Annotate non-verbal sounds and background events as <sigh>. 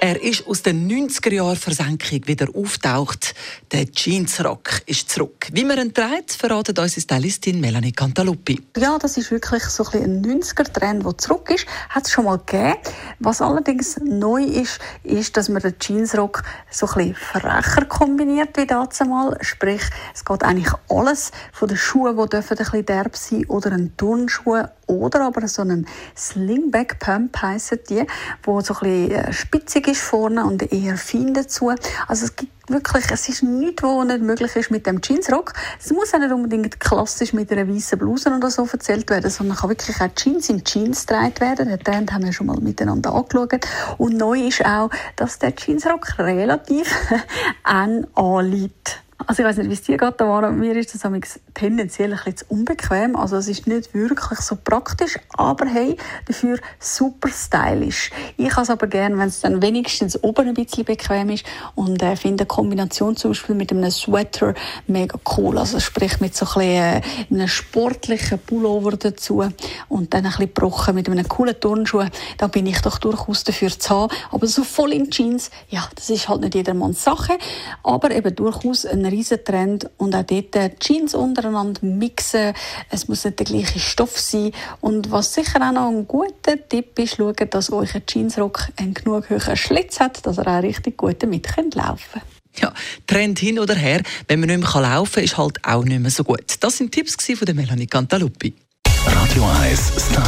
Er ist aus den 90er Jahren Versenkung wieder auftaucht. Der Jeansrock ist zurück. Wie man ihn trägt, verratet unsere Stylistin Melanie Cantaluppi. Ja, das ist wirklich so ein, ein 90er-Trend, der zurück ist. Hat es schon mal gegeben. Was allerdings neu ist, ist, dass man den Jeansrock so ein bisschen frecher kombiniert wie damals. Sprich, es geht eigentlich alles von den Schuhen, die dürfen ein bisschen derb sein oder ein Turnschuh oder aber so einen Slingback Pump heissen die, wo so ein bisschen äh, spitzig ist vorne und eher fein dazu. Also es gibt wirklich, es ist nichts, was nicht möglich ist mit dem Jeansrock. Es muss auch nicht unbedingt klassisch mit einer weißen Bluse oder so erzählt werden, sondern kann wirklich auch Jeans in Jeans getragen werden. Den Trend haben wir schon mal miteinander angeschaut. Und neu ist auch, dass der Jeansrock relativ <laughs> eng anliegt. Also ich weiß nicht, wie es dir geht, Tamara. Mir ist das tendenziell ein bisschen unbequem. Also es ist nicht wirklich so praktisch, aber hey, dafür super stylisch. Ich habe es aber gerne, wenn es dann wenigstens oben ein bisschen bequem ist und äh, finde eine Kombination zum Beispiel mit einem Sweater mega cool. Also sprich mit so ein bisschen, äh, einem sportlichen Pullover dazu und dann ein bisschen gebrochen mit einem coolen Turnschuh. Da bin ich doch durchaus dafür zu haben. Aber so voll in Jeans, ja, das ist halt nicht jedermanns Sache, aber eben durchaus ein riesen Trend und auch dort äh, Jeans untereinander mixen. Es muss nicht der gleiche Stoff sein. Und was sicher auch noch ein guter Tipp ist, schaut, dass euch ein Jeansrock einen genug hohen Schlitz hat, dass ihr auch richtig gut damit könnt laufen ja, Trend hin oder her, wenn man nicht mehr laufen kann, ist halt auch nicht mehr so gut. Das sind Tipps von der Melanie Cantaluppi. Radio 1 Style.